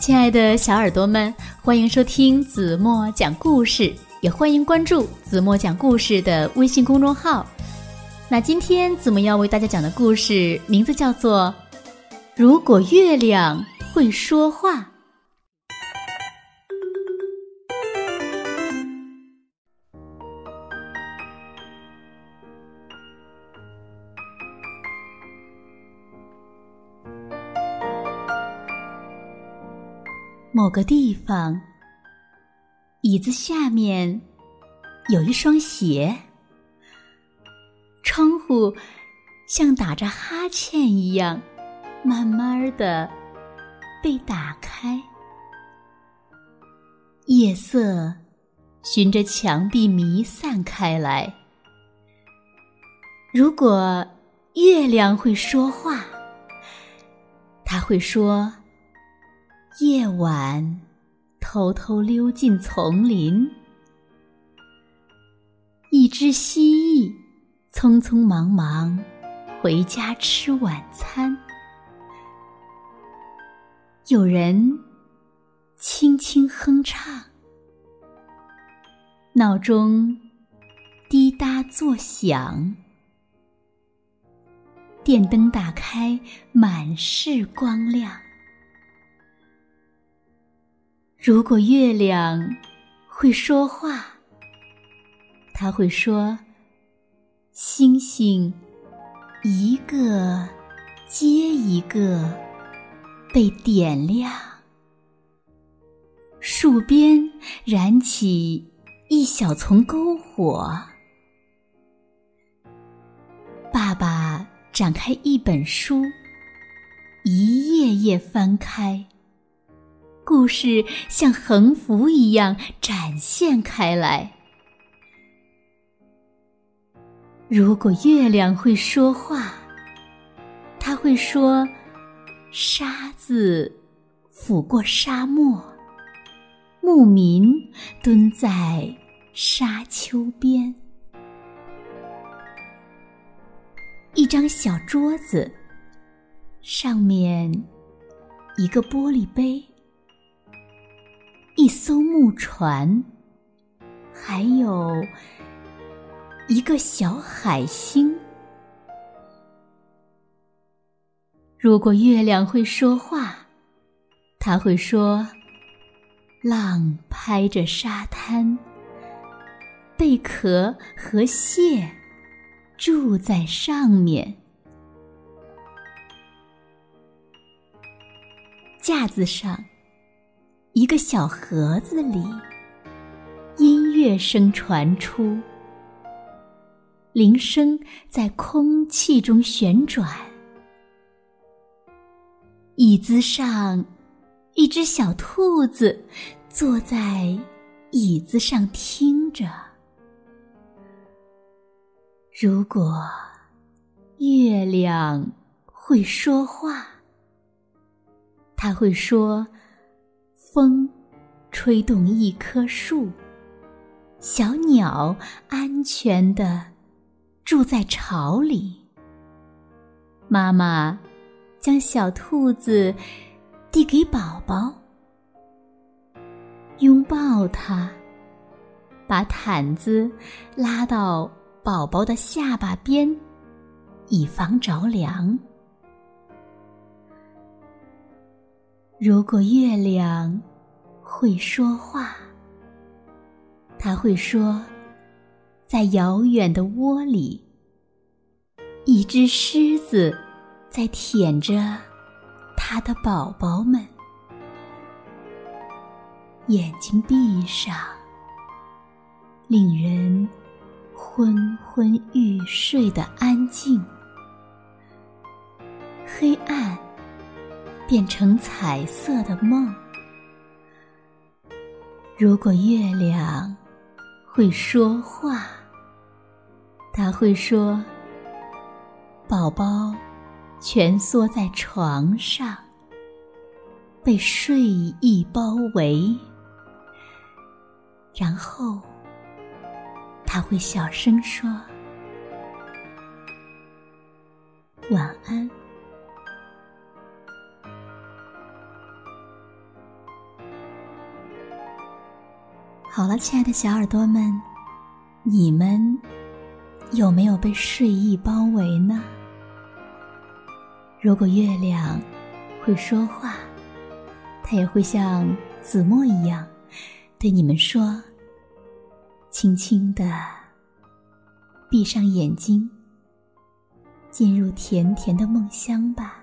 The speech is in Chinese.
亲爱的小耳朵们，欢迎收听子墨讲故事，也欢迎关注子墨讲故事的微信公众号。那今天子墨要为大家讲的故事名字叫做《如果月亮会说话》。某个地方，椅子下面有一双鞋，窗户像打着哈欠一样，慢慢的被打开。夜色循着墙壁弥散开来。如果月亮会说话，他会说。夜晚，偷偷溜进丛林。一只蜥蜴匆匆忙忙回家吃晚餐。有人轻轻哼唱，闹钟滴答作响，电灯打开，满是光亮。如果月亮会说话，他会说：“星星一个接一个被点亮，树边燃起一小丛篝火。”爸爸展开一本书，一页页翻开。故事像横幅一样展现开来。如果月亮会说话，它会说：“沙子抚过沙漠，牧民蹲在沙丘边，一张小桌子，上面一个玻璃杯。”一艘木船，还有一个小海星。如果月亮会说话，它会说：“浪拍着沙滩，贝壳和蟹住在上面，架子上。”一个小盒子里，音乐声传出，铃声在空气中旋转。椅子上，一只小兔子坐在椅子上听着。如果月亮会说话，它会说。风吹动一棵树，小鸟安全的住在巢里。妈妈将小兔子递给宝宝，拥抱它，把毯子拉到宝宝的下巴边，以防着凉。如果月亮会说话，他会说，在遥远的窝里，一只狮子在舔着它的宝宝们。眼睛闭上，令人昏昏欲睡的安静，黑暗。变成彩色的梦。如果月亮会说话，它会说：“宝宝蜷缩在床上，被睡意包围。”然后，他会小声说：“晚安。”好了，亲爱的小耳朵们，你们有没有被睡意包围呢？如果月亮会说话，它也会像子墨一样对你们说：“轻轻的闭上眼睛，进入甜甜的梦乡吧。”